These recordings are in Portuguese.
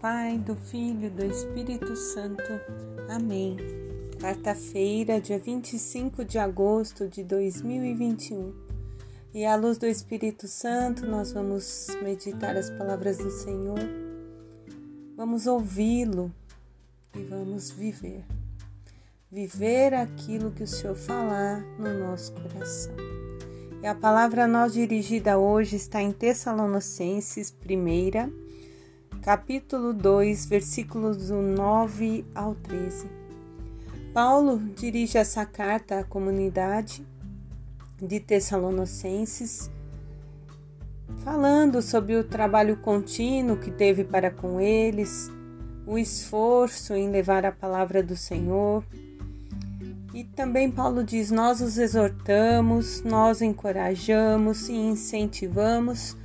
Pai, do Filho do Espírito Santo. Amém. Quarta-feira, dia 25 de agosto de 2021. E à luz do Espírito Santo, nós vamos meditar as palavras do Senhor. Vamos ouvi-lo e vamos viver. Viver aquilo que o Senhor falar no nosso coração. E a palavra a nós dirigida hoje está em Tessalonicenses, primeira, capítulo 2, versículos do 9 ao 13. Paulo dirige essa carta à comunidade de Tessalonicenses, falando sobre o trabalho contínuo que teve para com eles, o esforço em levar a palavra do Senhor. E também Paulo diz: Nós os exortamos, nós encorajamos e incentivamos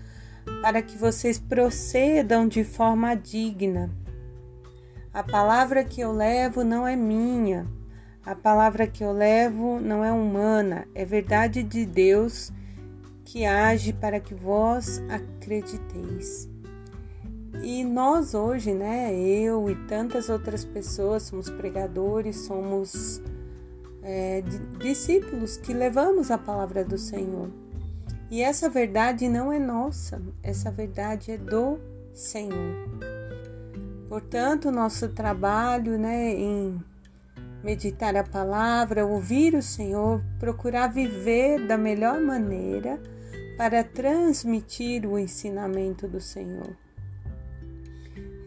para que vocês procedam de forma digna. A palavra que eu levo não é minha, a palavra que eu levo não é humana, é verdade de Deus que age para que vós acrediteis. E nós hoje, né, eu e tantas outras pessoas, somos pregadores, somos é, discípulos que levamos a palavra do Senhor. E essa verdade não é nossa, essa verdade é do Senhor. Portanto, nosso trabalho né, em meditar a palavra, ouvir o Senhor, procurar viver da melhor maneira para transmitir o ensinamento do Senhor.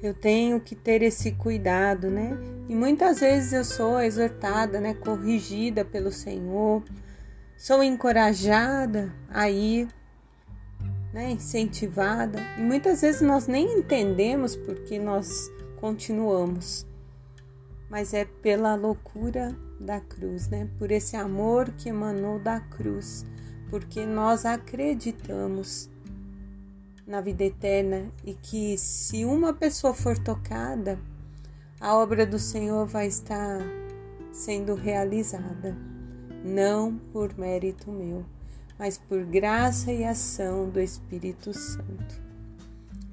Eu tenho que ter esse cuidado, né? E muitas vezes eu sou exortada, né, corrigida pelo Senhor sou encorajada a ir, né, incentivada, e muitas vezes nós nem entendemos porque nós continuamos, mas é pela loucura da cruz, né, por esse amor que emanou da cruz, porque nós acreditamos na vida eterna. E que se uma pessoa for tocada, a obra do Senhor vai estar sendo realizada não por mérito meu, mas por graça e ação do Espírito Santo.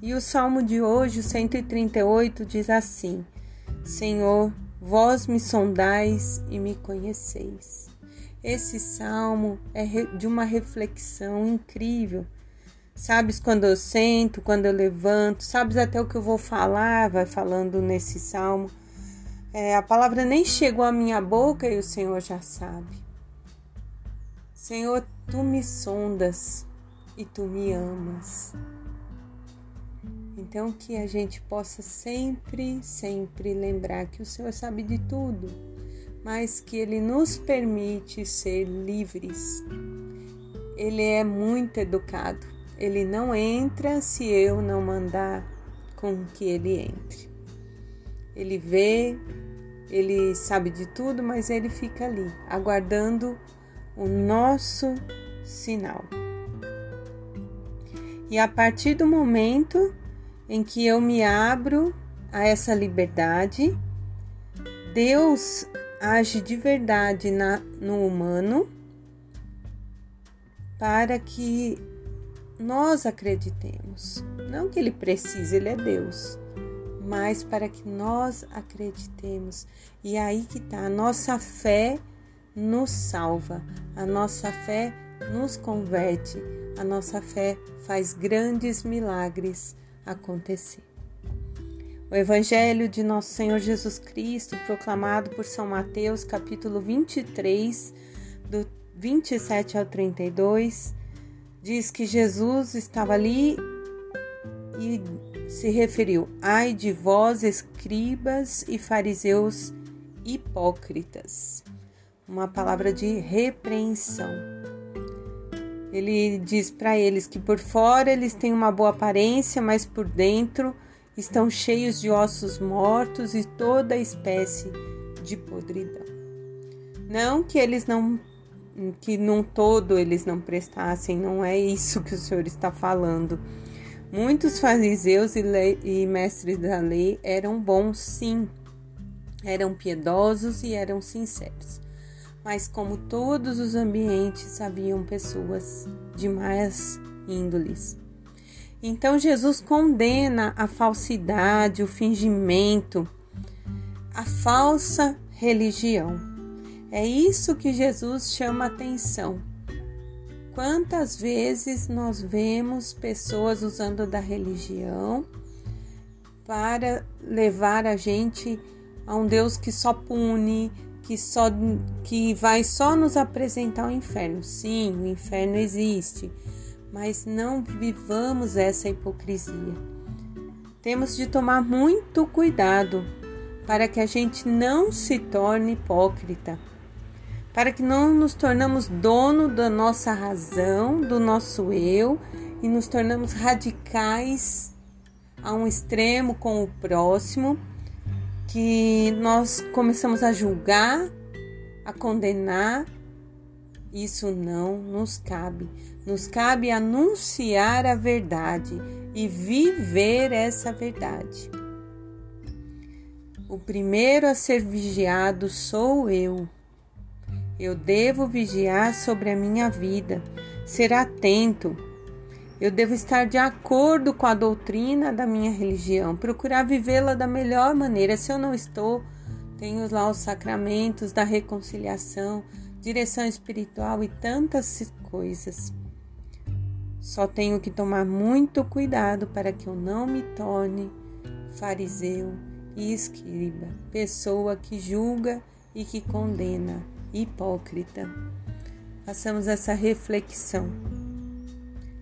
E o salmo de hoje, o 138, diz assim: Senhor, vós me sondais e me conheceis. Esse salmo é de uma reflexão incrível. Sabes quando eu sento, quando eu levanto, sabes até o que eu vou falar, vai falando nesse salmo. É, a palavra nem chegou à minha boca e o Senhor já sabe. Senhor, tu me sondas e tu me amas. Então, que a gente possa sempre, sempre lembrar que o Senhor sabe de tudo, mas que Ele nos permite ser livres. Ele é muito educado. Ele não entra se eu não mandar com que ele entre. Ele vê, ele sabe de tudo, mas ele fica ali, aguardando o nosso sinal. E a partir do momento em que eu me abro a essa liberdade, Deus age de verdade na, no humano para que nós acreditemos. Não que ele precise, ele é Deus, mas para que nós acreditemos. E aí que está a nossa fé nos salva, a nossa fé nos converte, a nossa fé faz grandes milagres acontecer. O Evangelho de Nosso Senhor Jesus Cristo, proclamado por São Mateus, capítulo 23, do 27 ao 32, diz que Jesus estava ali e se referiu: Ai de vós, escribas e fariseus hipócritas uma palavra de repreensão. Ele diz para eles que por fora eles têm uma boa aparência, mas por dentro estão cheios de ossos mortos e toda espécie de podridão. Não que eles não que num todo eles não prestassem, não é isso que o Senhor está falando. Muitos fariseus e, lei, e mestres da lei eram bons, sim, eram piedosos e eram sinceros mas como todos os ambientes haviam pessoas de mais índoles. Então Jesus condena a falsidade, o fingimento, a falsa religião. É isso que Jesus chama atenção. Quantas vezes nós vemos pessoas usando da religião para levar a gente a um Deus que só pune, que só que vai só nos apresentar o inferno. Sim, o inferno existe, mas não vivamos essa hipocrisia. Temos de tomar muito cuidado para que a gente não se torne hipócrita, para que não nos tornamos dono da nossa razão, do nosso eu e nos tornamos radicais a um extremo com o próximo, que nós começamos a julgar, a condenar. Isso não nos cabe. Nos cabe anunciar a verdade e viver essa verdade. O primeiro a ser vigiado sou eu. Eu devo vigiar sobre a minha vida, ser atento. Eu devo estar de acordo com a doutrina da minha religião, procurar vivê-la da melhor maneira. Se eu não estou, tenho lá os sacramentos da reconciliação, direção espiritual e tantas coisas. Só tenho que tomar muito cuidado para que eu não me torne fariseu e escriba, pessoa que julga e que condena, hipócrita. Façamos essa reflexão.